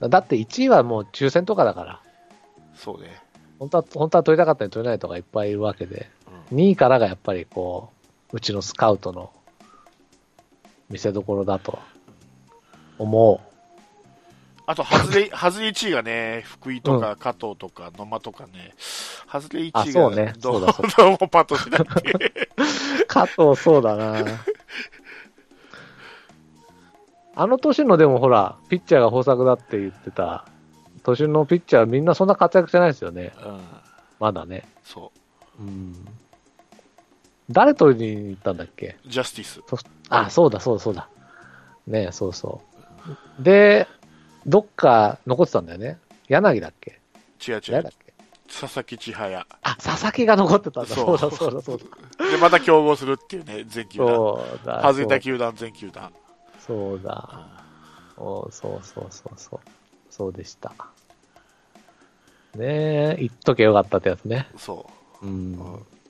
だって1位はもう抽選とかだから。そうね。本当は、本当は取りたかったり取れないとかいっぱいいるわけで、うん2位からがやっぱりこう、うちのスカウトの見せどころだと思あと、外れ、外れ1位がね、福井とか加藤とか野間とかね、外れ1位があそうねどそうだそう どうもパッとしなくて。う。加藤そうだなあの年のでもほら、ピッチャーが豊作だって言ってた、年のピッチャーみんなそんな活躍じゃないですよね。うん。まだね。そうん。誰取りに行ったんだっけ？う。ジャスティス。あ、そうだ、そうだ、そうだ。ねえそうそう。で、どっか残ってたんだよね。柳だっけ？違う違う誰だっ。け？佐々木千早。あ、佐々木が残ってたんだ。そうだ、そうだ、そうだ。で、また競合するっていうね、全球団。そうだ。外れた球団、全球団。そうだ。おそうそうそうそう。そうでした。ねえ、言っとけよかったってやつね。そう。うん。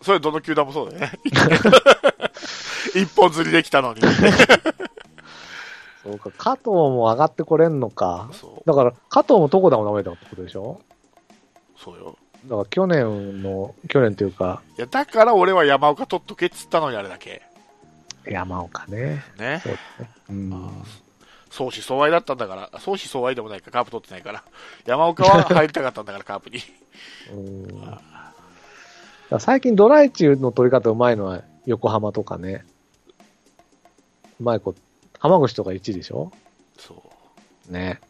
それどの球団もそうだよね。一本釣りできたのに。そうか、加藤も上がってこれんのか。そう。だから、加藤もどこでも舐めたってことでしょ？そうよ。だから去年の、去年というか、いや、だから俺は山岡取っとけっつったのにあれだけ。山岡ね。ね。そうだね。うん。相思相愛だったんだから、相思相愛でもないか、カープ取ってないから。山岡は 入りたかったんだから、カープに。最近ドライチの取り方うまいのは横浜とかね。うまい子、浜口とか1でしょ？そう。ね。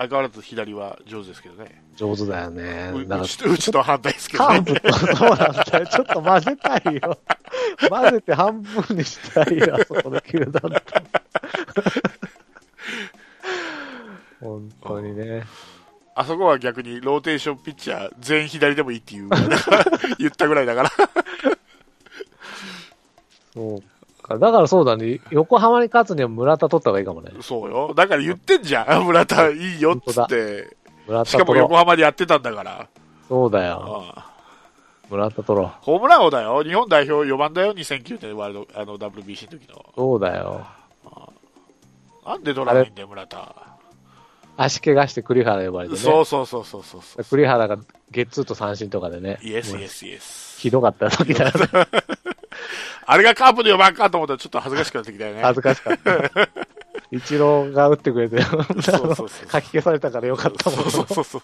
相変わらず左は上手ですけどね。上手だよね。ううちとうちと反対ですけら、どね。そうなんだよ。ちょっと混ぜたいよ。混ぜて半分にしたいよ、あそこの球団と。本当にね。あそこは逆にローテーションピッチャー全員左でもいいっていう、言ったぐらいだから。そうか。だからそうだね。横浜に勝つには村田取った方がいいかもね。そうよ。だから言ってんじゃん。村田いいよっつって。村田しかも。横浜でやってたんだから。そうだよ。うん村田取ろう。ホームラン王だよ。日本代表4番だよ。2009年ワールド、あの WBC の時の。そうだよ。なんで取らないんだよ、村田。足怪我して栗原呼ばれてね。そうそうそうそうそうそう。栗原がゲッツーと三振とかでね。イエスイエスイエス。ひどかった時だ。あれがカープで4番かと思ったらちょっと恥ずかしくなってきたよね。恥ずかしかった。一郎が打ってくれて、そうそうそう書き消されたからよかったもん。そうそうそう。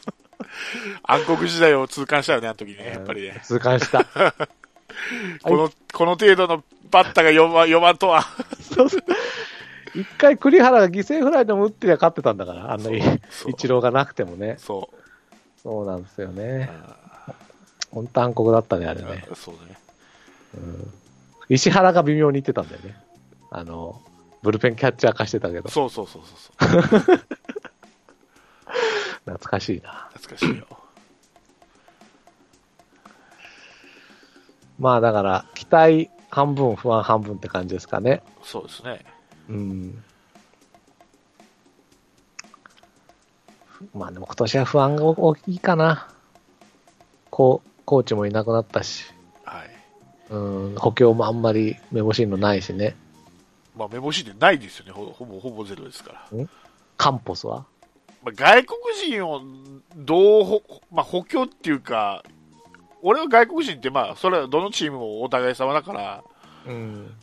暗黒時代を痛感したよね、あの時ね、やっぱりね。痛感した。この、この程度のバッターが4番、4番とは。そうそう一回栗原が犠牲フライでも打ってりゃ勝ってたんだから、あんなに一郎がなくてもね。そう。そうなんですよね。本当暗黒だったね、あれね。そうね。石原が微妙に言ってたんだよね。あの、ブルペンキャッチャー化してたけど、そうそうそうそうそう。懐かしいな。懐かしいよ。まあだから、期待半分、不安半分って感じですかね。そうですね。うん。まあでも今年は不安が大きいかな。こう、コーチもいなくなったし、はい。うん、補強もあんまり目星のないしね。まあ、目星でないですよね。ほほぼ、ほぼゼロですから。カンポスは？まあ、外国人をどうほ、まあ、補強っていうか、俺は外国人って、まあ、それはどのチームもお互い様だから、うん。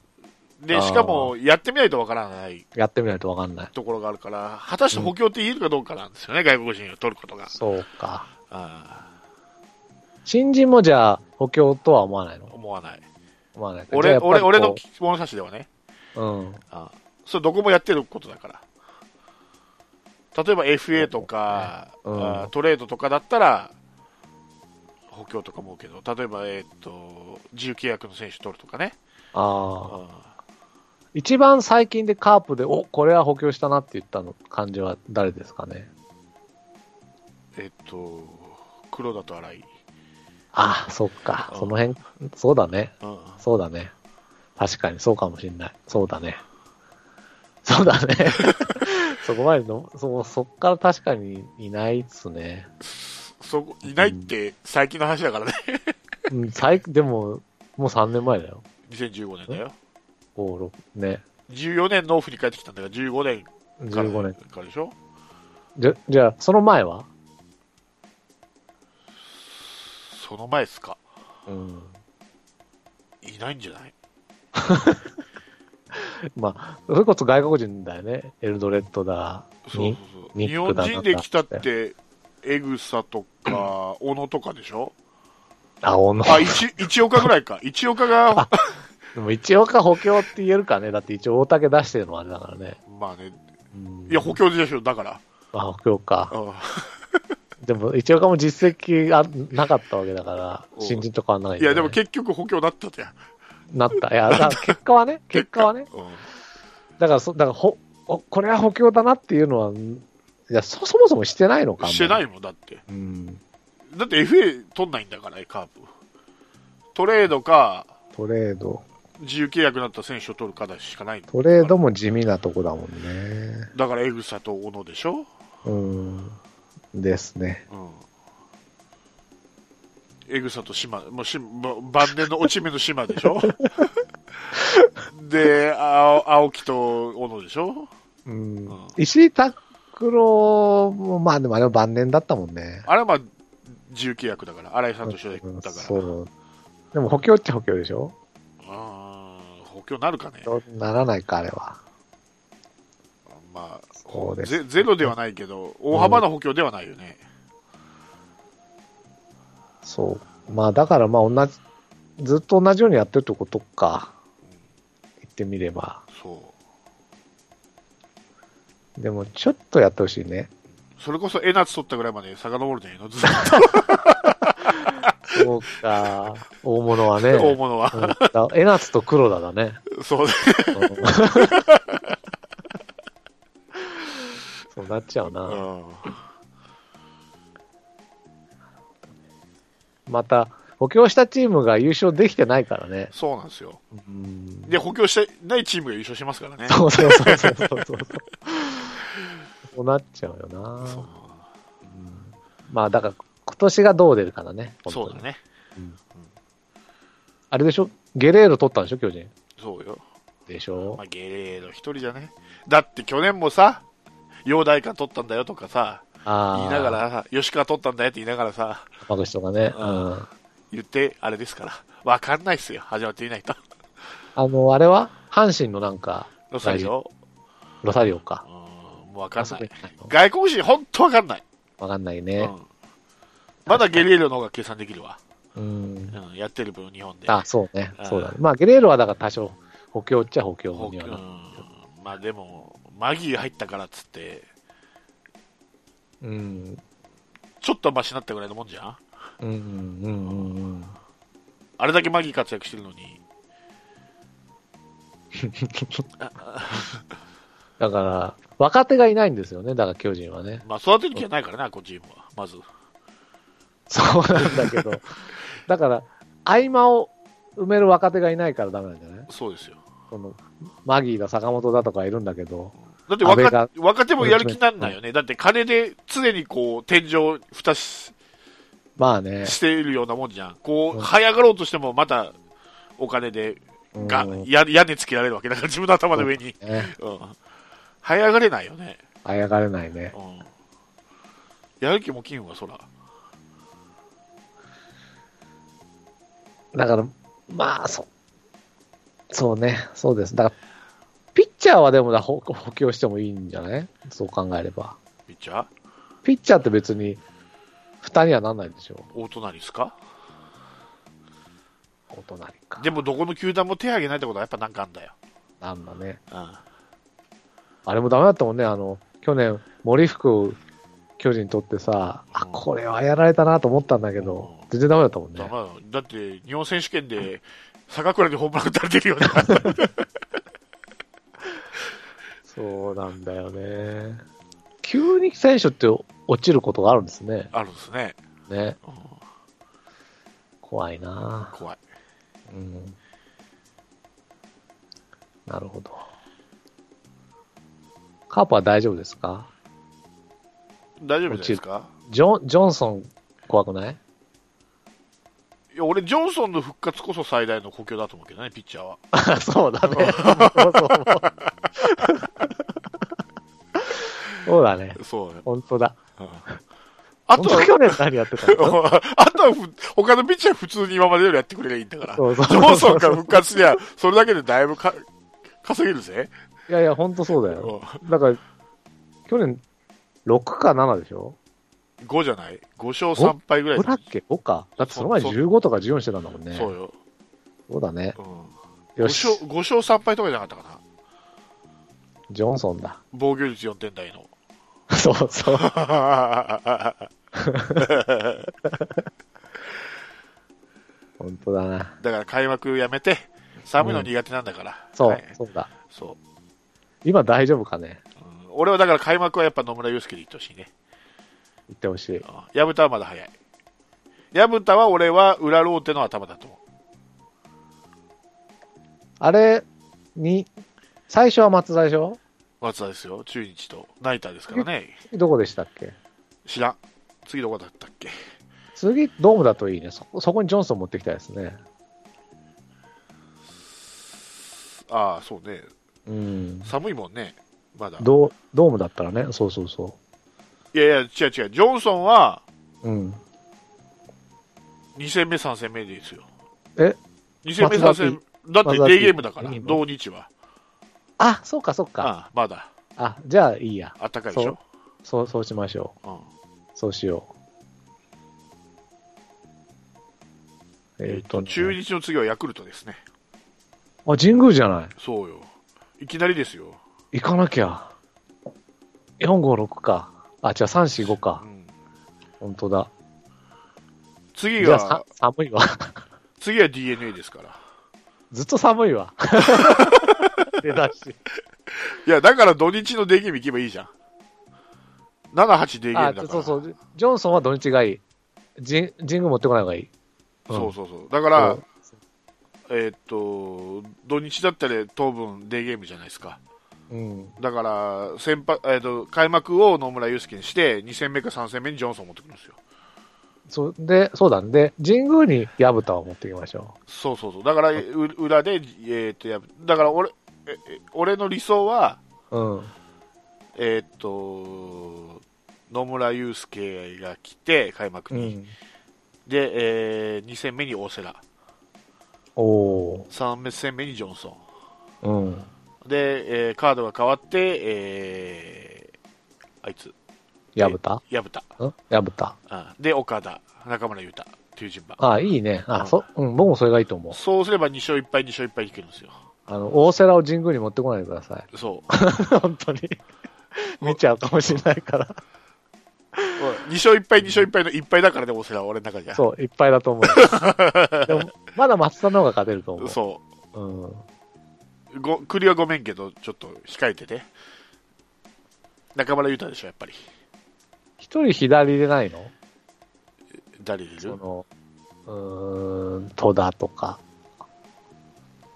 で、あーしかも、やってみないとわからないやってみないとわかんない。ところがあるから、果たして補強って言えるかどうかなんですよね、外国人を取ることが。そうか。あ新人もじゃあ補強とは思わないの？ー思わない。思わない俺、俺、俺のこ物差しではね。ううん。あーそれどこもやってることだから。例えば FA とか、うんトレードとかだったら、補強とか思うけど、例えば、えーっと、自由契約の選手取るとかね。ああ。あ一番最近でカープで、お、これは補強したなって言ったの感じは誰ですかね？ーえーっと、黒田と荒井。ああ、そっか。うんその辺、そうだね。うんそうだね。確かにそうかもしんない。そうだね。そうだね。そこまでの、そ、そっから確かにいないっすね。そこ、いないって最近の話だからね。うん、最、でも、もう3年前だよ。2015年だよ。5、6、ね。14年のオフに帰ってきたんだから、15年から15年。からでしょ？じゃ、じゃあ、その前は？その前ですか？うん。いないんじゃない？まあ、それこそ外国人だよね。エルドレッドだ。そうそうそう。ニ日本人で来たって、エグサとか、小野とかでしょ？あ、小野。あ、一一岡ぐらいか。一岡が、でも一応か補強って言えるかね。だって一応大竹出してるのはあれだからね。まあね。うんいや、補強でしょ、だから。あ、補強か。うでも、一応かも実績あなかったわけだから、うん新人と変わんないんんいや、でも結結局補強だったじゃん。なった。いや、だ結果はね、結果はね。うんだから、そだからほ、おこれは補強だなっていうのは、いや、そ、そもそもしてないのか。。してないいもん、だって。うん。だって FA 取んないんだから、カープ。トレードか、トレード。自由契約になった選手を取るかしかないトレードも地味なとこだもんね。だからエグサと小野でしょうん。ですね。うん。エグサと島、もうしば晩年の落ち目の島でしょ？で、青青木と小野でしょ？うんん。石井拓郎も、まあでもあれは晩年だったもんね。あれはまあ、自由契約だから、新井さんと一緒だうんから。そう。でも補強っちゃ補強でしょ？あー補強なるかね。ならないか、あれは。まあそうですゼ、ゼロではないけど、大幅な補強ではないよね。そう。まあだからまあ同じ、ずっと同じようにやってるってことか。言ってみれば。そう。でもちょっとやってほしいね。それこそ江夏取ったぐらいまで遡るんじゃないのずっと、そうか。大物はね。大物は。うんだエナツと黒田だね。そうね。うんそうなっちゃうな。うんまた、補強したチームが優勝できてないからね。そうなんですよ。うんで、補強してないチームが優勝しますからね。そうそうそうそうそうそう。そうなっちゃうよな。そううんまあ、だから、今年がどう出るかだね。本当にそうだ。ね。あれでしょ？ゲレーロ取ったんでしょ巨人。そうよ。でしょ？まあ、ゲレード一人じゃね。だって去年もさ、陽大か取ったんだよとかさ。言いなが。らさ、吉川取ったんだよって言いながらさ、山口とかね。ううんん。言って、あれですから。わかんないっすよ。始まってみないと。あの、あれは？阪神のなんか、ロサリオ？ロサリオかう。ん、もうわかんない外国人、ほんとわかんない。わかんないね。うん。まだゲレーロの方が計算できるわ。うん。うん、やってる分、日本で。あ、そうねう。んそうだね。まあ、ゲレーロはだから多少、補強っちゃ補強にはな。うんまあでも、マギー入ったからっつって、うん。ちょっとマシになったぐらいのもんじゃん？うん、うん、うん、うん。あれだけマギー活躍してるのに。だから、若手がいないんですよね。だから巨人はね。まあ育てる気はないからね、このチームは。まず。そうなんだけど。だから、合間を埋める若手がいないからダメなんじゃない？そうですよ。その、マギーだ、坂本だとかいるんだけど。だって若若手もやる気になんないよね。だって金で常にこう、天井蓋しまあね。しているようなもんじゃん。こう、うん這い上がろうとしてもまたお金でうんが、や屋根つけられるわけだから、自分の頭の上に。ね。うん。這い上がれないよね。あやがれないね。うん。やる気も金はそら。だから、まあ、そう。そうね。そうです。だから、ピッチャーはでもだ補補強してもいいんじゃない？そう考えれば。ピッチャー？ピッチャーって別に、負担にはなんないでしょ。大隣ですか？お隣か。でもどこの球団も手挙げないってことはやっぱなんかあんだよ。なんだね。うん。あれもダメだったもんね。あの、去年、森福巨人取ってさ、あ、うんこれはやられたなと思ったんだけど、うん全然ダメだったもんねだって、日本選手権で、坂倉にホームラン打たれてるよね。そうなんだよね。急に選手って落ちることがあるんですね。あるんですね。ね。うん怖いな怖い。うん。なるほど。カープは大丈夫ですか？大丈夫ですか？ジョン、ジョンソン怖くない？いや、俺、ジョンソンの復活こそ最大の補強だと思うけどね、ピッチャーは。あ そうだね。そうだね。そうね。本当だ。うんあとは、去年何やってたの？あとはふ、他のピッチャー普通に今までよりやってくれりゃいいんだから。そうそうジョンソンから復活すりゃ、それだけでだいぶか稼げるぜ。いやいや、本当そうだよ。だから、去年、6か7でしょ？5じゃない ?5 勝3敗ぐらい ?5 だっけ ?5 か。だってその前そう15とか14してたんだもんね。そうよ。そうだね。うん、よ5し勝、。5勝3敗とかじゃなかったかな？ジョンソンだ。防御率4点台の。そうそう。本当だな。だから開幕やめて、寒いの苦手なんだから。そう、はいそうだ。そう。今大丈夫かね？うん俺はだから開幕はやっぱ野村祐介で行ってほしいね。言ってほしい。うん薮田はまだ早い。薮田は俺は裏ローテの頭だと思あれに、最初は松田でしょ？う。松田ですよ。中日とナイターですからね。どこでしたっけ？知らん。次どこだったっけ？次、ドームだといいね。そそこにジョンソン持ってきたいですね。ああ、そうね。うん。寒いもんね。まだ。ドドームだったらね、そうそうそいやいや、違う違う。ジョンソンはう。うん。2戦目、3戦目でいいですよ。え ?2 戦目、3松田戦だってデーゲームだから同日は。あ、そうかそうか。ああまだ。あ、じゃあいいや。あったかいでしょ？そう、そうしましょうんう。そうしよう。えっ、と、と、中日の次はヤクルトですね。あ、神宮じゃない？そうよ。いきなりですよ。行かなきゃ。4、5、6か。あ、違う、3、4、5うか。ん、本当だ。次じゃあ、さが、寒いわ。次は DNA ですから。ずっと寒いわ。出だし。いや、だから土日のデーゲーム行けばいいじゃん。7、8デーゲーあムだから。そうそう。ジョンソンは土日がいい。神神宮持ってこない方がいい。そうそうそう。だからえーっと、土日だったら当分デーゲームじゃないですか。うん。だから、先発、えーっと、開幕を野村祐介にして、2戦目か3戦目にジョンソンを持ってくるんですよ。そう、で、そうだんで、神宮に薮田を持ってきましょそうそうそう。だから、う裏で、えーっと、やだから俺、ええ俺の理想は、う。うん。えーっと、野村祐介が来て、開幕に。うん。で、えー、2戦目に大瀬良。おー。3戦目にジョンソン。うん。で、えーカードが変わって、えー、あいつ、薮田薮田。ん薮田。うん？で、岡田、中村優太っていう順番。あ、いいね。あ、うんそ、うん、僕もそれがいいと思う。そうすれば2勝1敗、2勝1敗いけるんですよ。あの、大瀬良を神宮に持ってこないでください。そう。本当に。見ちゃうかもしれないから。2勝1敗、2勝1敗の1敗だからね、大瀬良は俺の中じゃ。そう、いっぱいだと思う。でも、まだ松田の方が勝てると思う。そうん。う。ご、栗はごめんけど、ちょっと控えてて。中村優太でしょ、やっぱり。一人左でないの？誰いる？その、うーん、戸田とか、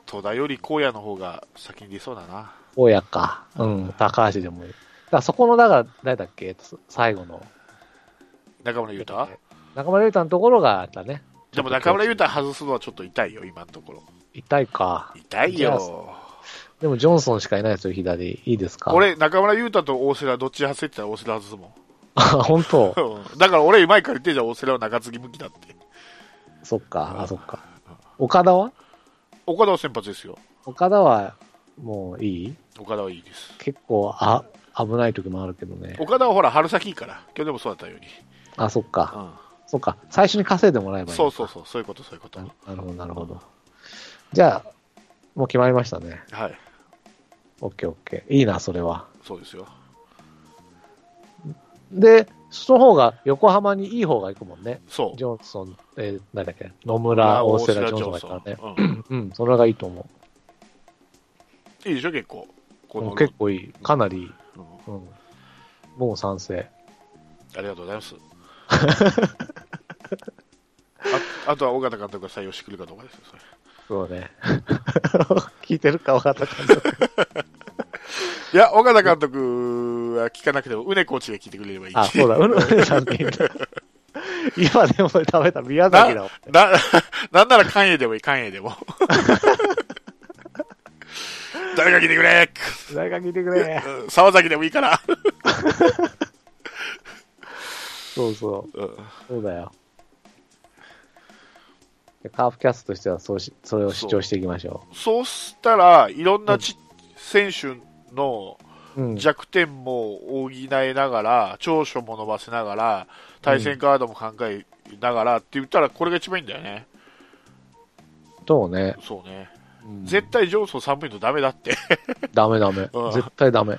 戸田より荒野の方が先に出そうだな。大家か。うん、高橋でもいい。だそこの、だから、誰だっけ？最後の。中村優太？中村優太のところが、だね。でも中村優太外すのはちょっと痛いよ、今のところ。痛いか。痛いよ。でも、ジョンソンしかいないですよ、左。いいですか？俺、中村優太と大瀬良どっち外せってたら大瀬良外すもん。あ、本当？うんだから俺前から言ってんじゃん、大瀬良は中継ぎ向きだって。そっか、あ、そっか。岡田は？岡田は先発ですよ。岡田は、もういい？岡田はいいです。結構、あ、危ない時もあるけどね。岡田はほら、春先いいから。去年もそうだったように。あ、そっか。うそっか。最初に稼いでもらえばいん。い。そうそうそう、そういうこと、そういうこと。ななるほど、なるほど。じゃあ、もう決まりましたね。はい。オッケーオッケー。いいな、それは。そうですよ。で、その方が横浜にいい方が行くもんね。そうジ。ョンソン、えー、何だっけ、野村、大瀬良、ジョンソンだからね。ン。うんうん、それがいいと思いいでしょ、結構。こう。の結構いい。かなりいい。うんうん。もう賛成。ありがとうございます。ああとは尾形監督が採用してくるかどうかですよ、それ。そうね。聞いてるか分かったかな。いや、尾形監督は聞かなくても、うねコーチが聞いてくれればいいし。あ、そうだ、うぬうぬさんでいいんだ。今でも食べた宮崎だもん。な、なんなら関営でもいい、関営でも。誰か聞いてくれ誰か聞いてくれ。うん沢崎でもいいから。そうそう。うんそうだよ。カープキャストとしてはそうし、それを主張していきましょそうしたら、いろんなち、選手の。弱点も補いながら、長所も伸ばせながら、対戦カードも考えながらって言ったら、これが一番いいんだよね。そうね。そうね。うん絶対ジョンソン寒いのダメだって。ダメダメうん。絶対ダメ。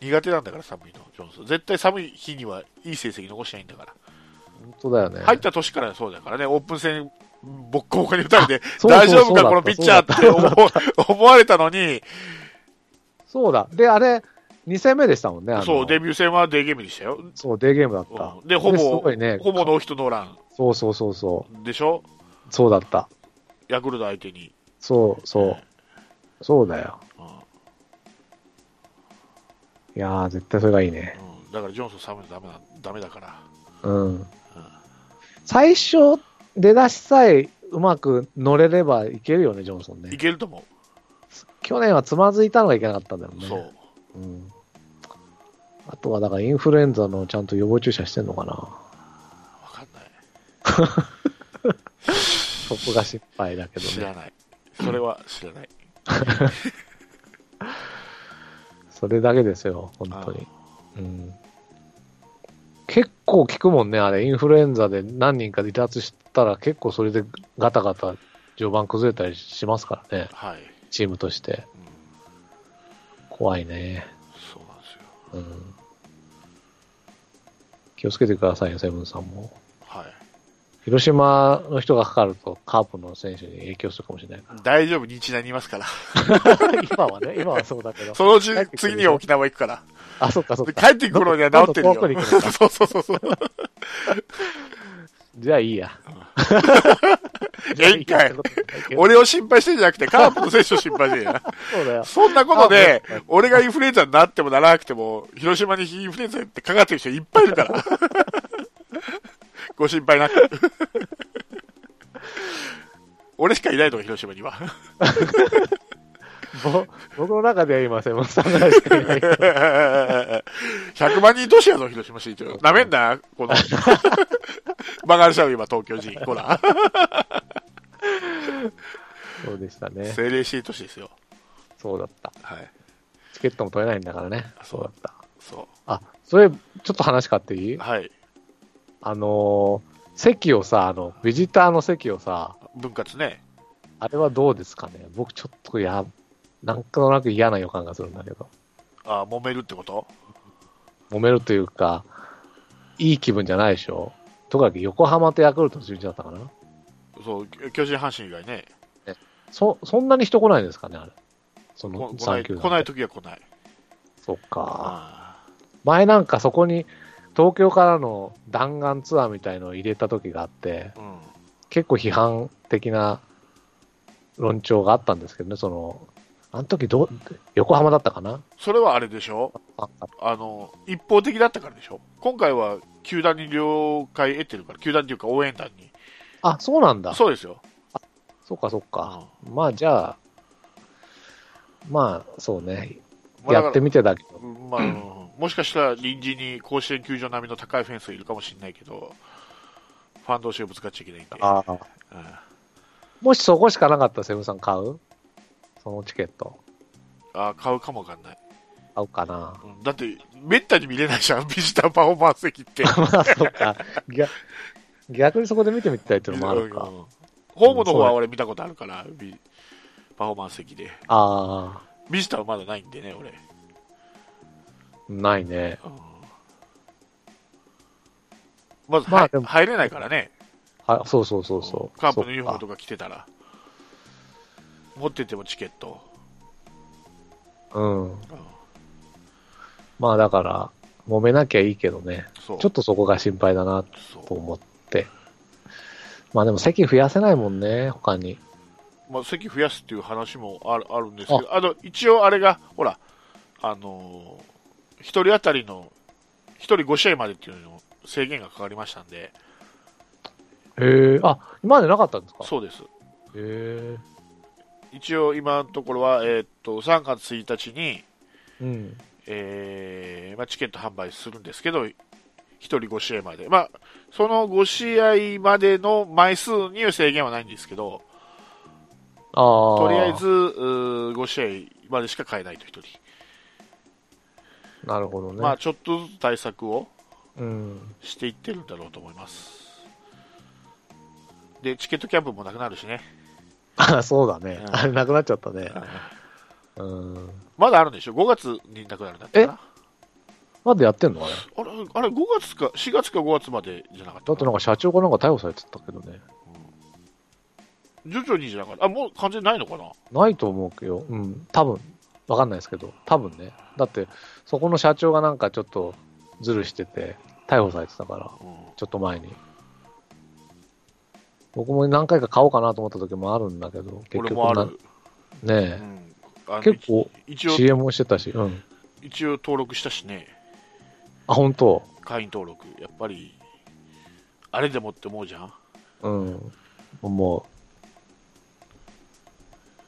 苦手なんだから寒いの、ジョンソン。絶対寒い日にはいい成績残しないんだから。本当だよね。入った年からそうだからね、オープン戦、ボッコボコに打たれて、大丈夫か、このピッチャーって思う思われたのに、そうだ。で、あれ、2戦目でしたもんね。そう、デビュー戦はデーゲームでしたよ。そう、デーゲームだった。うんで、ほすぼ、ね。ほぼノーヒットノーランそうそうそうそでしょ？う。そうだった。ヤクルト相手に。そうそう。そうだよ。うんいやー、絶対それがいいね。うんだからジョンソン寒いのダメなダメだから。うん。最初、出だしさえうまく乗れればいけるよね、ジョンソンいね。けると思去年はつまずいたのがいけなかったんだよう。ね。そう。うん。あとは、だからインフルエンザのちゃんと予防注射してんのかな。わかんない。そこが心配だけどね。知らない。それは知らない。それだけですよ、本当に。うん。結構効くもんね、あれ。インフルエンザで何人か離脱したら結構それでガタガタ序盤崩れたりしますからね、はい。チームとして。うん怖いね。そうなんですよ。うん。気をつけてくださいよ、セブンさんも。はい。広島の人がかかるとカープの選手に影響するかもしれないか大丈夫、日大にいますから。ら。今はね、今はそうだけど。そのうち次に沖縄行くから。あ、そっかそっでか。帰ってくるのには治ってるよ。どんどん遠くに行くのか そうそうそうそう。じゃあいいや。え一回俺を心配してんじゃなくて、カープの選手を心配してんや。そうだよ。そんなことであ、俺がインフルエンザになってもならなくても、広島にインフルエンザってかかってる人いっぱいいるから。ご心配なく。俺しかいないのが広島には。ぼ僕の中では今、セブンさんぐらいしかいない。100万人都市やぞ、広島市長。なめんな、この。バカにしちゃう、今、東京人。ほら。そうでしたね。政令市都市ですよ。そうだった。はい。チケットも取れないんだからね。そそううだった。そあ、それ、ちょっと話変わっていい？うはい。あのー席をさ、あの、ビジターの席をさ、分割ね。あれはどうですかね？僕ちょっとや、なんとなく嫌な予感がするんだけど。あ揉めるってこと？揉めるというか、いい気分じゃないでしょとかく横浜とヤクルトの中日だったかなそう、巨人阪神以外ね。そ、そんなに人来ないんですかねあれ。そこの来ない、3球来ない時は来ない。そっか。あ前なんかそこに東京からの弾丸ツアーみたいのを入れた時があって、ーうん。結構批判的な論調があったんですけどね、その、あの時どう、横浜だったかな？それはあれでしょ？ああの、一方的だったからでしょ？今回は球団に了解得てるから、球団っていうか応援団に。あ、そうなんだ。そうですよ。そうか、そうか。まあ、じゃあ、まあ、そうね。まあだからやってみてだけど。まあ、うんもしかしたら臨時に甲子園球場並みの高いフェンスいるかもしれないけど、ファン同士がぶつかっちゃいけないんで。ああ。うんもしそこしかなかったらセブンさん買う？そのチケット。あ買うかもわかんない。買うかな。うんだって、めったに見れないじゃん、ビジターパフォーマンス席って。まあ、そっか。逆逆にそこで見てみたいっていうのもあるか。うんホームの方は俺見たことあるから、ビパフォーマンス席で。ああ、ビジターはまだないんでね、俺。ないね。うんまず、はいまあでも入れないからね。はそうそうそうそう。カープのユニフォームそとか着てたら。持っててもチケット。うん。うんまあだから、揉めなきゃいいけどね。そう。ちょっとそこが心配だなと思って。まあでも席増やせないもんね、他に。まあ、席増やすっていう話もあるあるんですけど、あの、一応あれが、ほら、あのー、一人当たりの、一人5試合までっていうの制限がかかりましたんで、へえ、あ、今までなかったんですか？そうです。へえ。一応今のところは、えーっと、3月1日に、うん。えーまあ、チケット販売するんですけど、1人5試合まで。まあ、その5試合までの枚数には制限はないんですけど、ああ。とりあえず、うー5試合までしか買えないと1人。なるほどね。まあ、ちょっとずつ対策をうん。していってるんだろうと思います。で、チケットキャンプもなくなるしね。あそうだねう。んあれ、なくなっちゃったね。うん。まだあるんでしょ ?5 月になくなるんだったかなまだやってんの？あれ？あれ、あれ5月か、4月か5月までじゃなかっただってなんか社長がなんか逮捕されてたけどね。徐々にじゃなかった。あ、もう完全にないのかな？ないと思うけど、うん。多分。わかんないですけど、多分ね。だって、そこの社長がなんかちょっとズルしてて、逮捕されてたから、うん。ちょっと前に。僕も何回か買おうかなと思った時もあるんだけど、結局な俺もある。うねえ、の結構 CM もしてたし、うん。一応登録したしね。あ、本当？会員登録。やっぱり、あれでもって思うじゃんうん。も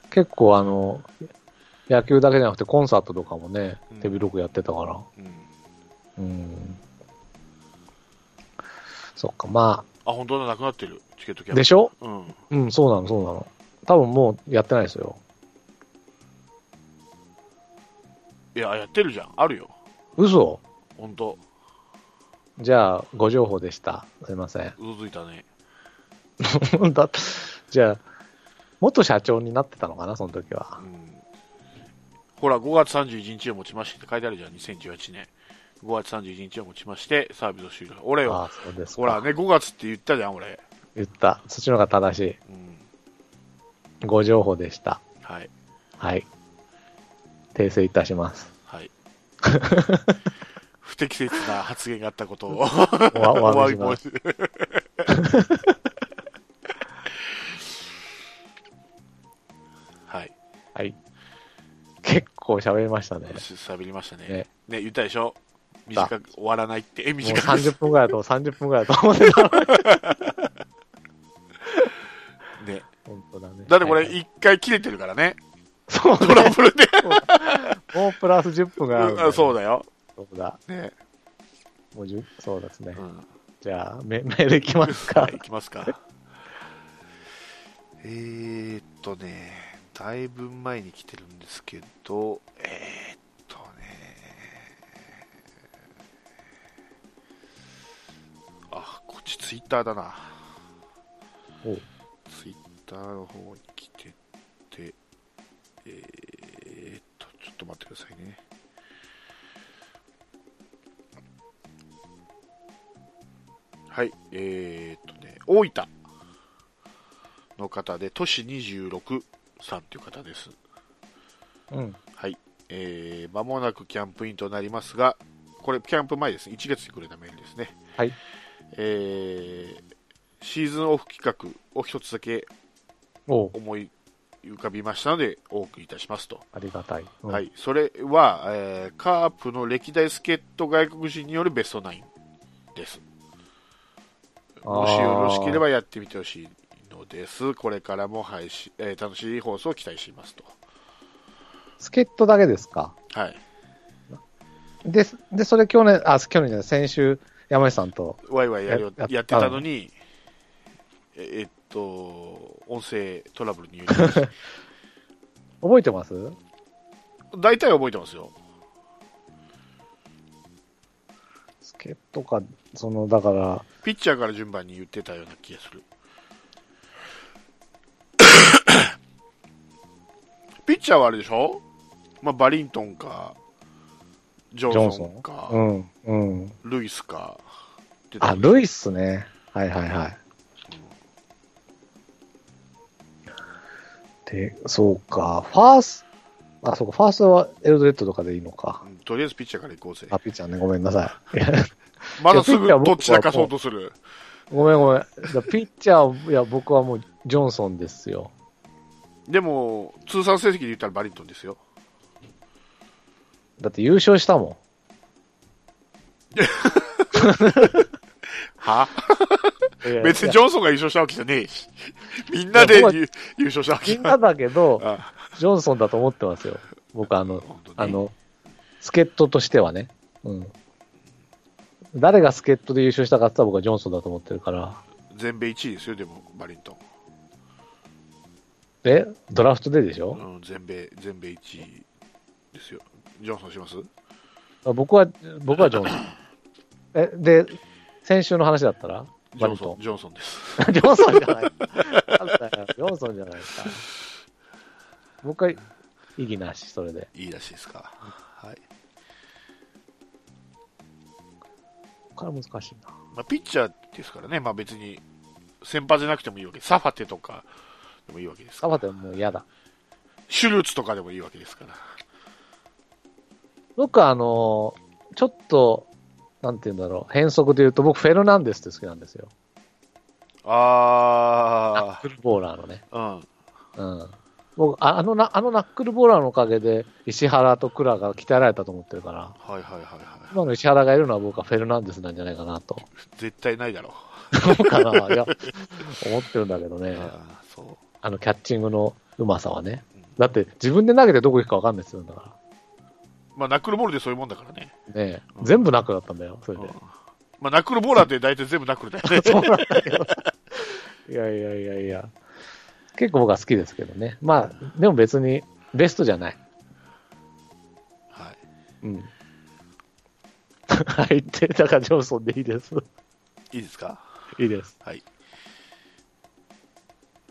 う、結構あの、野球だけじゃなくてコンサートとかもねうん、手広くやってたから。うん。うん。そっか、まあ、本当だ、なくなってる。チケットキャあ、ンプ。でしょ？うん。うん、そうなの、そうなの。多分もうやってないですよ。いや、やってるじゃん。あるよ。嘘？本当じゃあ、ご情報でした。すいません。うずいたね。だじゃあ、元社長になってたのかな、その時はう。ん。ほら、5月31日をもちましてって書いてあるじゃん、2018年。5月31日をもちまして、サービスを終了。俺よ、ああ、そうですか。ほらね、5月って言ったじゃん、俺。言った。そっちの方が正しうん。い。ご情報でした。はい。はい。訂正いたします。はい。不適切な発言があったことを おわお詫びします。お詫び申し はい。はい。結構喋りましたね。喋りましたね。ねね、言ったでしょ？短く終わらないって。え、もう短く。30分ぐらいだと、30分ぐらいだと思ってた。ね。本当だね。だってこれはい一回切れてるからね。そうトラブルで。もうプラス10分があるんだようんそうだよ。そうだ。ね。もう10そうですね。うん。じゃあ、メメールいきますか。はい、いきますか。えーっとね、だいぶ前に来てるんですけど、えーっちツイッターだな。おツイッターの方に来てて、えーっと、ちょっと待ってくださいね。はい、えーっとね、大分の方で、都市26さんという方です。うん。はい、えー、間もなくキャンプインとなりますが、これ、キャンプ前ですね、1月にくれたメールですね。はい。えー、シーズンオフ企画を一つだけ思い浮かびましたので、お送りいたしますと。ありがたい。うんはい、それは、えーカープの歴代助っ人外国人によるベストナインです。もしよろしければやってみてほしいのです。これからも配信、えー楽しい放送を期待しますと。助っ人だけですか？はい。で、で、それ去年、あ、去年じゃない、先週、山下さんと、ワイワイやややってたのに、ええっと、音声トラブルに 覚えてます？大体は覚えてますよ。助っ人か、その、だから、ピッチャーから順番に言ってたような気がする。ピッチャーはあれでしょ？まあ、バリントンか、ジョンソンか、うん、うん。ルイスか。あ、ルイスね。はいはいはい。で、そうか、ファースト、あ、そうか、ファーストはエルドレッドとかでいいのかう。んとりあえずピッチャーから行こうぜ。あ、ピッチャーね、ごめんなさい。まだすぐどっちだかそうとする。ごめんごめん。だピッチャー、いや、僕はもう、ジョンソンですよ。でも、通算成績で言ったらバリントンですよ。だって優勝したも は？いや別にジョンソンが優勝したわけじゃねえし。みんなで優優勝したわけじゃみんなだけど、あジョンソンだと思ってますよ。僕、あの、本当にあの、助っ人としてはね。うん。誰が助っ人で優勝したかって言ったら僕はジョンソンだと思ってるから。全米1位ですよ、でも、バリントン。で、ドラフトででしょ、うん、全米、全米1位ですよ。ジョンソンします？僕は、僕はジョンソン。え、で、先週の話だったら？ジョンソン、バリントン。ジョンソンです。ジョンソンじゃない。ジョンソンじゃないですか。僕は意義なし、それで。いいらしいですか。はい。ここから難しいな。まあ、ピッチャーですからね、まあ別に、先発じゃなくてもいいわけサファテとかでもいいわけですから。サバテはもう嫌だ。シュルーツとかでもいいわけですから。僕はあのーちょっと、なんて言うんだろう、変則で言うと、僕、フェルナンデスって好きなんですよ。ナッあクルボーラーのね。あ、うん。うん。僕、ああのな、あのナックルボーラーのおかげで、石原と倉が鍛えられたと思ってるから、はいはいはいはい。今の石原がいるのは僕はフェルナンデスなんじゃないかなと。絶対ないだろそうかな、いや、思ってるんだけどう。ね。ああそう。あの、キャッチングのうまさはね。だって、自分で投げてどこ行くかわかんないですよ、だかまあ、ナックルボールでそういうもんだからね。ら。ねうん全部ナックルだったんだよ、それうんで。まあ、ナックルボーラーって大体全部ナックルだよね。そうなんだけど。いやいやいやいや。結構僕は好きですけどね。まあ、でも別にベストじゃない。はい。うん。はいって、だからジョンソンでいいです。いいですか？いいです。はい。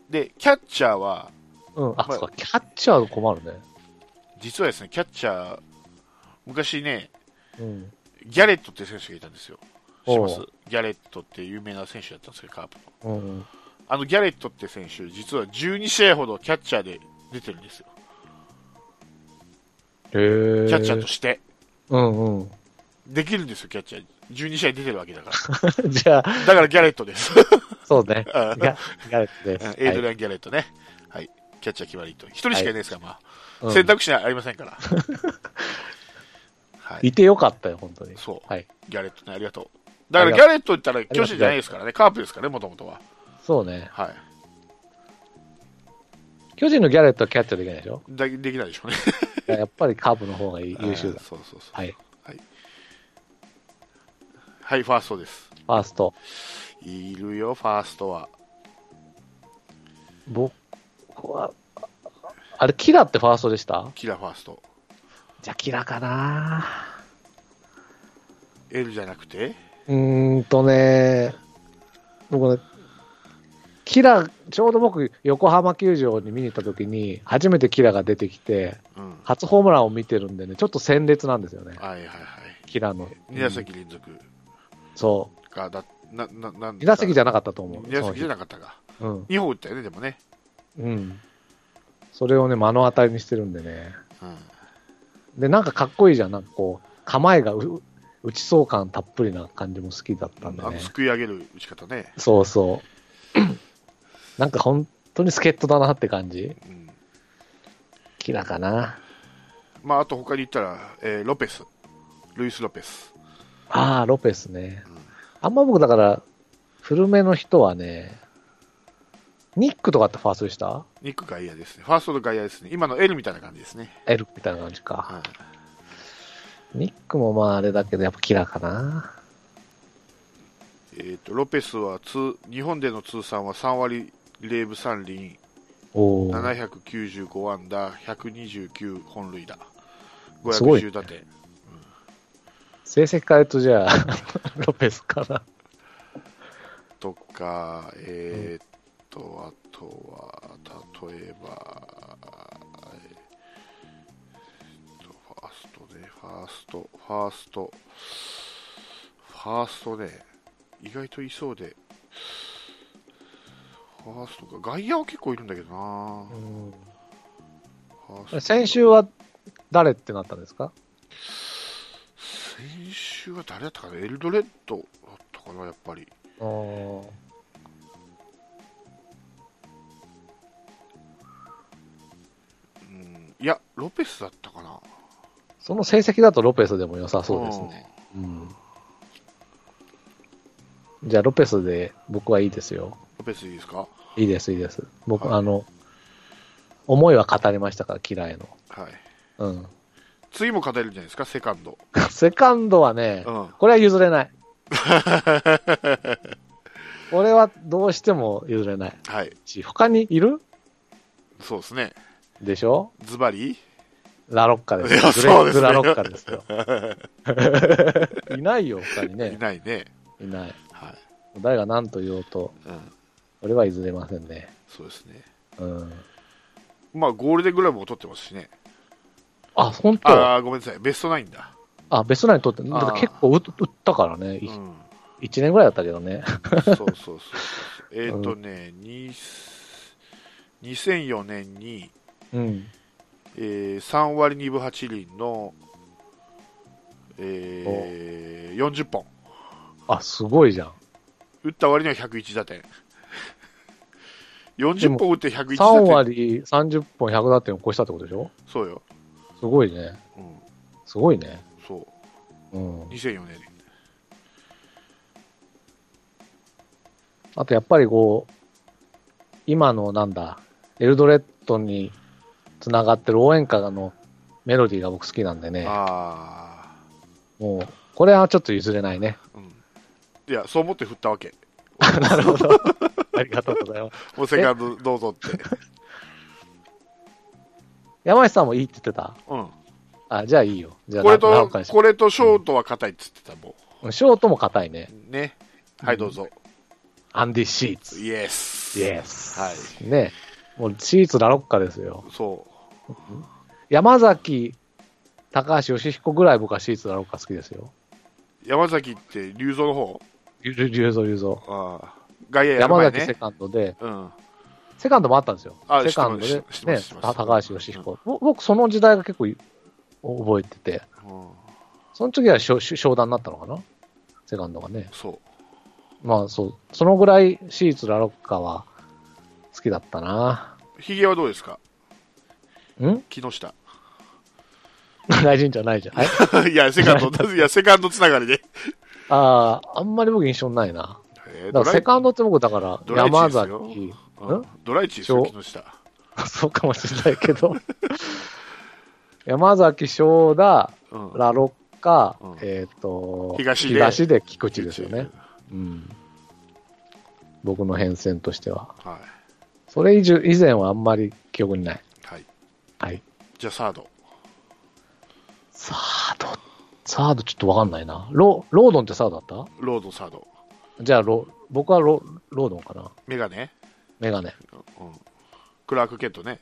で、キャッチャーは、うん。あ、まあそうか、キャッチャー困るね。実はですね、キャッチャー、昔ね、うん。ギャレットって選手がいたんですよ。知ってます？ギャレットって有名な選手だったんですけど、カープの。うん。あのギャレットって選手、実は12試合ほどキャッチャーで出てるんですよ。キャッチャーとして。うんうん。できるんですよ、キャッチャー。12試合出てるわけだから。じゃあ、だからギャレットです。そうね。うんギャレットです。ア。エイドリアン・ギャレットね。はい。キャッチャー決まりと。一人しかいないですから、まあ、うん選択肢はありませんから。はい。いてよかったよ、本当に。そう。はい。ギャレットね、ありがとう。だからギャレット言ったら巨人じゃないですからね、カープですからね、もともとは。そうね。はい。巨人のギャレットはキャッチャーできないでしょ？だできないでしょうね。いややっぱりカープの方がいい優秀だ。そうそうそう。はい。はい、ファーストです。ファースト。いるよ、ファーストは。僕は、あれ、キラってファーストでした？キラーファースト。じゃあ、キラかな L じゃなくて？うーんとね、僕ね、キラ、ちょうど僕、横浜球場に見に行った時に、初めてキラが出てきて、うん。初ホームランを見てるんでね、ちょっと鮮烈なんですよね、はいはいはい。キラの。2打席連続そう。か、だ、な、な、なん2打席じゃゃなかったと思う。2打席じゃそなかったか。の日2本打ったよね、でもね。うん。うん。それをね、目の当たりにしてるんでね。うん。で、なんかかっこいいじゃん。なんかこう、構えがう打ちそう感たっぷりな感じも好きだったんでねあの、。すくい上げる打ち方ね。そうそう。なんか本当に助っ人だなって感じ。うん。キラかな。まあ、あと他に言ったら、えーロペス。ルイス・ロペス。ああ、ロペスねうん。あんま僕だから、古めの人はね、ニックとかってファーストでした？ニック外野ですね。ファーストの外野ですね。今の L みたいな感じですね。エルみたいな感じか。はい。ニックもまああれだけど、やっぱキラかな。えっ、と、ロペスは通、日本での通算は3割0分3厘、おお。795安打、129本塁打、すごい510打点。成績変えるとじゃあ、ロペスかな。とか、えっ、と、あとは、例えば、えーとファーストね、ファースト、ファースト、ファーストね、意外といそうで、ファーストか、外野は結構いるんだけどな、ファースト。先週は誰ってなったんですか？先週は誰だったかな、エルドレッドだったかな、やっぱり。あーいや、ロペスだったかな。その成績だとロペスでも良さそうですね。うん。じゃあ、ロペスで僕はいいですよ。ロペスいいですか？いいです、いいです。僕、はいあの、思いは語りましたから、嫌いの。はい。うん。次も勝てるんじゃないですか、セカンド。セカンドはね、うん。これは譲れない。これはどうしても譲れないはい。し、他にいる？そうですね。でしょ？ズバリ？ラロッカです。グレッグラロッカですよ。いないよ、他にいね。ないね。いない。はい。誰が何と言おうと、うん。俺は譲れませんね。そうですね。うん。まあ、ゴールデングラブも取ってますしね。あ、本当？ああ、ごめんなさい。ベストナインだ。あ、ベストナイン取って、だから結構打打ったからね。いうん。一年ぐらいだったけどね。そうそうそうそう。えっ、とね、に2004年に、うん。えー3割2分8厘の、えー40本。あ、すごいじゃん。打った割には101打点。40本打って101打点。3割30本100打点を超したってことでしょ？そうよ。すごいね。うん。すごいね。そう。うん。2004年。あとやっぱりこう、今のなんだ、エルドレッドにつながってる応援歌のメロディーが僕好きなんでね。あもう、これはちょっと譲れないね。あ。うん。いや、そう思って振ったわけ。なるほど。ありがとうございます。もうセカンドどうぞって。山下さんもいいって言ってた？うん。あ、じゃあいいよ。じゃあ、これとこれとショートは硬いっつってたもショートも硬いね。ん。ね。はい、どうぞ。アンディ・シーツ。イエス。イエス。はい。ね。もうシーツラロッカですよ。そ山崎、高橋義彦ぐらい僕はシーツラロッカ好きですよ。う。山崎って龍造の方？ゆゆゆうぞゆうぞ。ああ。外野やる山前崎セね。カンドで、うん。セカンドもあったんですよあ。セカンドでね高橋義彦。ぼ僕その時代が結構い覚えてて、うんその時は商商談になったのかな？セカンドがね。そう。まあそう、そのぐらいシーツラロッカは好きだったな。ヒゲはどうですか？ん？木下。大臣じゃないじゃん。はい いや、セカンド、いや、セカンドつながりで。ああ、あんまり僕印象ないな。えーだからセカンドって僕だから山崎、うん？ドライチですよ、し木下。そうかもしれないけど、山崎翔田、うん。ラロッカ、うんえっ、と、東で東で菊池ですよね。うん。僕の変遷としては。はい。それ以上、以前はあんまり記憶にない。はい。はい。じゃあ、サード。サード、サードちょっとわかんないな。ロロードンってサードだっロード、サード。たじゃあロ、僕はロロードンかな。メガネ？メガネ。うん。クラーク・ケントね。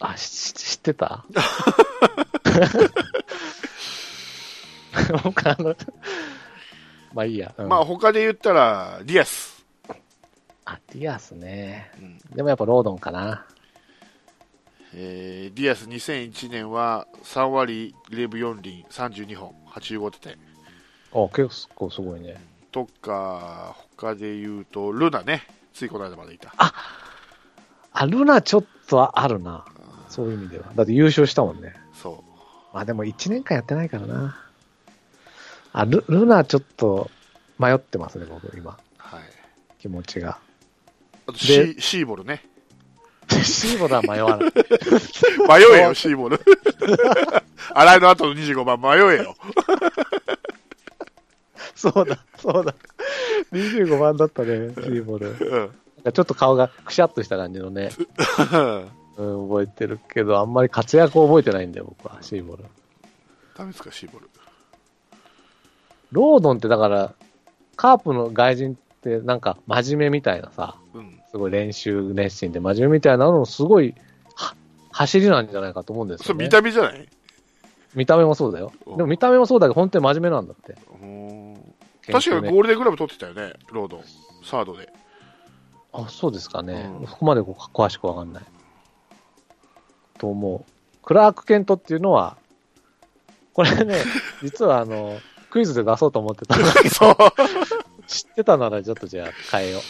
あ、し知ってた？僕あの、まあいいや。うんまあ、他で言ったら、ディアス。あ、ディアスね。うんでもやっぱロードンかな。えーディアス2001年は3割0分4厘32本85打点あ、結構すごいね。とか他で言うとルナねついこの間までいたあ、ルナちょっとあるな。そういう意味では。だって優勝したもんね。そまあでも1年間やってないからな。あ、ルルナちょっと迷ってますね、僕今。うはい気持ちが。あとシーシーボルねシーボダー迷わない。迷えよシーボル 洗いの後の25番迷えよそうだ、そうだ。25番だったね、シーボル。うんかちょっと顔がくしゃっとした感じのね、うん、覚えてるけど、あんまり活躍を覚えてないんだよ、僕は、シーボル。ダメですかシーボルロードンってだから、カープの外人ってなんか真面目みたいなさ、うんすごい練習熱心で真面目みたいなのすごい、は走りなんじゃないかと思うんですよ、ね。それ見た目じゃない？見た目もそうだよ。うんでも見た目もそうだけど、本当に真面目なんだって。うん確かにねゴールデングラブ取ってたよねロードンサードであ、そうですかね。うんそこまでこう詳しくわかんない。と思う。クラーク・ケントっていうのは、これね、実はあの、クイズで出そうと思ってたんだけど、そう知ってたならちょっとじゃあ変えよ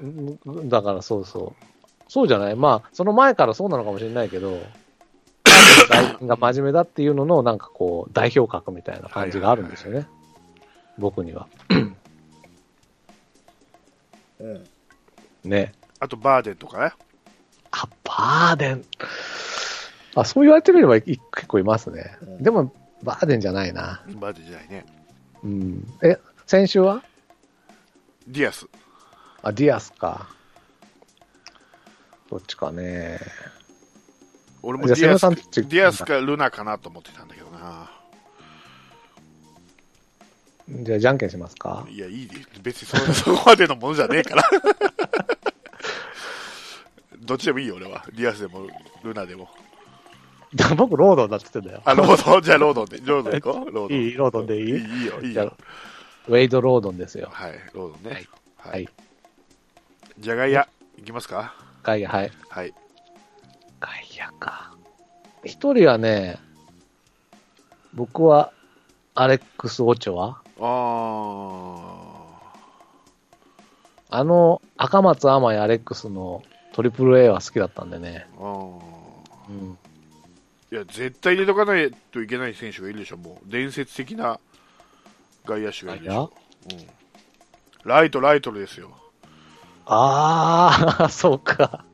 う。ん だからそうそう。そうじゃないまあ、その前からそうなのかもしれないけど、外人が真面目だっていうのの、なんかこう、代表格みたいな感じがあるんですよね。僕には。うん。ね。あと、バーデンとかね。あ、バーデン。あ、そう言われてみればい結構いますね。うんでも、バーデンじゃないな。バーデンじゃないね。うん。え、先週は？ディアス。あ、ディアスか。どっちかね。俺もディアスディアスかルナかなと思ってたんだけどな。じゃあ、じゃんけんしますか。いや、いいで別にそそこまでのものじゃねえから。どっちでもいいよ、俺は。ディアスでも、ルナでも。僕、ロードンだって言ってんだよ。あ、ロード？ン じゃあロードンで。ロードン行こう？ロードン。いいロードンでいい？いいよ、いいよ。ウェイド・ロードンですよ。はい、ロードンね。ははいい。じゃがいや、いきますか？外野、はい。はい。外野か。一人はね、僕は、アレックス・オチョアああの、赤松天也アレックスのトリプル A は好きだったんでね。ー。あーうん。いや、絶対入れとかないといけない選手がいるでしょ、もう。伝説的な外野手がいるでしょ。うん。ライト、ライトルですよ。ああ、そうか。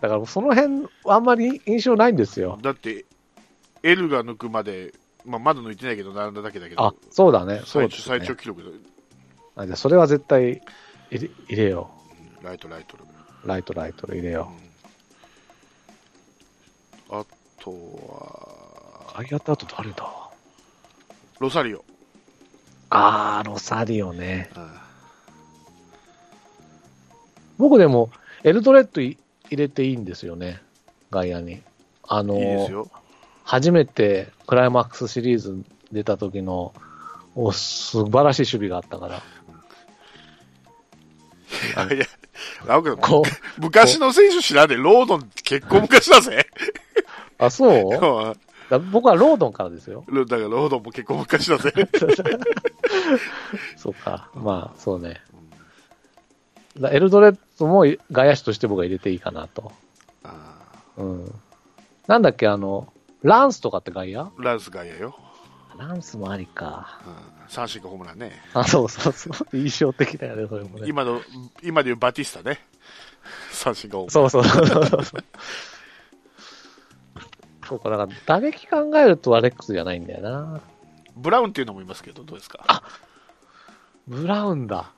だからその辺、あんまり印象ないんですよ。だって、L が抜くまで、まあ、まだ抜いてないけど、並んだだけだけど、あ、そうだね。そう最です、最ね。長記録で、あじゃあそれは絶対入れ入れようんライト、ライト。ライト、ライト入れようんあとは、う。外野ってあと誰だロサリオ。あー、ロサリオね。僕でも、エルドレッド入れていいんですよね。外野に。あのいいですよ。初めてクライマックスシリーズ出た時の、お素晴らしい守備があったから。いやいや、青木さんこ昔の選手知らんで、ロードン結構昔だぜ。う、あ、そう？うんだ僕はロードンからですよ。だからロードンも結構昔だぜ。そうか。まあ、そうね。だエルドレッドも外野手として僕は入れていいかなと。あうん。なんだっけ、あの、ランスとかって外野ーランス外野よ。ランスもありか。うん三振かホームランね。あ、そうそうそう。印象的だよね、それもね。今の、今でいうバティスタね。三振かホームラン。そうそうそうそうそう。か、だから打撃考えるとアレックスじゃないんだよな。ブラウンっていうのもいますけど、どうですか？ブラウンだ。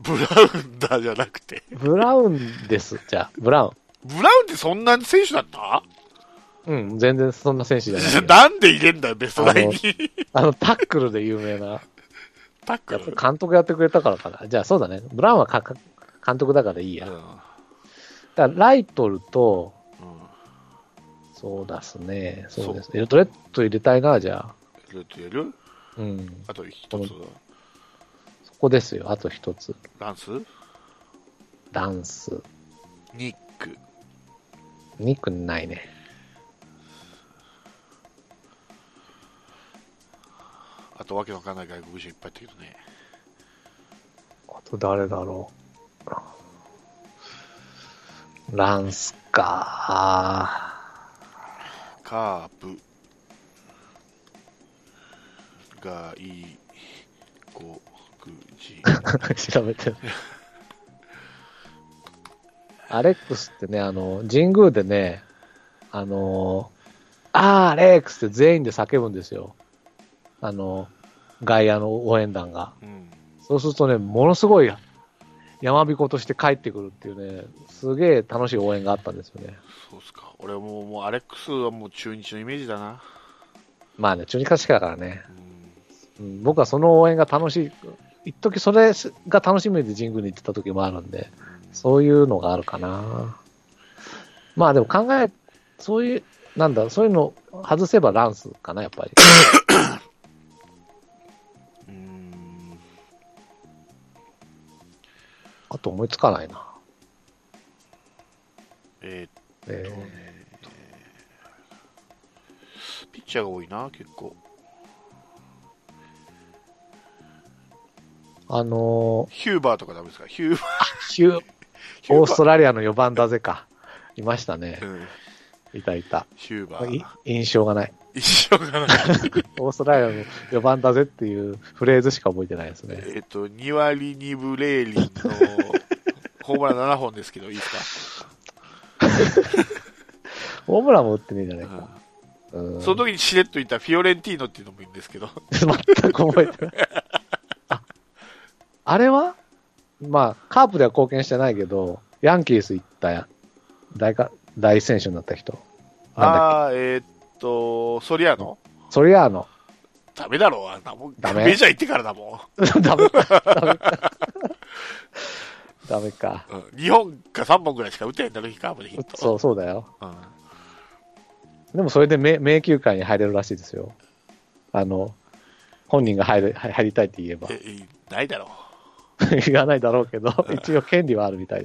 ブラウンだじゃなくて。ブラウンです。じゃあ、ブラウブラウンってそんな選手だった？ン。うん、全然そんな選手じゃないよ。なんで入れんだよ、ベストナインに。あの、タックルで有名な。タックル？やっぱ監督やってくれたからかな。じゃあ、そうだね。ブラウンはかか監督だからいいや。うんだから、ライトルと、うんそうですね。そうですそね。エルトレッド入れたいな、じゃあ。入れてやる？うん。あと一つ、そこですよ。あと一つ。ランス？ダンス。ニック。肉ないね。あとわけわかんない外国人いっぱいいたけどね。あと誰だろう。ランスか。カープ。外国人。調べてる。アレックスってね、あの、神宮でね、あの、あー、アレックスって全員で叫ぶんですよ。あの、外野の応援団が。うん。そうするとね、ものすごい山彦として帰ってくるっていうね、すげえ楽しい応援があったんですよね。そうっすか。俺はもう、もうアレックスはもう中日のイメージだな。まあね、中日勝ちだからね、うん。うん、僕はその応援が楽しい、一時それが楽しみで神宮に行ってた時もあるんで、そういうのがあるかな。まあでも考え、そういう、なんだ、そういうの外せばランスかな、やっぱり。と思いつかないな。えーっえとね、ピッチャーが多いな、結構。ーあのヒューバーとかダメですか？ヒューバー。ー、ヒュー、ヒューバオーストラリアの4番だぜか。いましたねー。。うんいたいた。ヒューバいー。印象がない。一生がない。オーストラリアの4番だぜっていうフレーズしか覚えてないですね。えっと、2割2分0厘のホームラン7本ですけど、いいです ホームランも打ってねえじゃないか、か。うん、その時にしれっと言ったフィオレンティーノっていうのもいいんですけど、全く覚えてない。あ、あれは？まあ、カープでは貢献してないけど、ヤンキース行ったや大か大選手になった人。なんだっああ、えーっと、ソリアーノ？けソリアーノ。ダメだろう、あんなもん。ダメ？メジャー行ってからだも ダメか。ダメか。ダメか。ん。うん、2本か3本ぐらいしか打てへんだろ、カーブでヒット。そう、そうだよ。うん。でもそれで名迷宮会に入れるらしいですよ。あの、本人が入る入りたいって言えば。え、いないだろ 言わないだろうけど、一応権利はあるみたいです。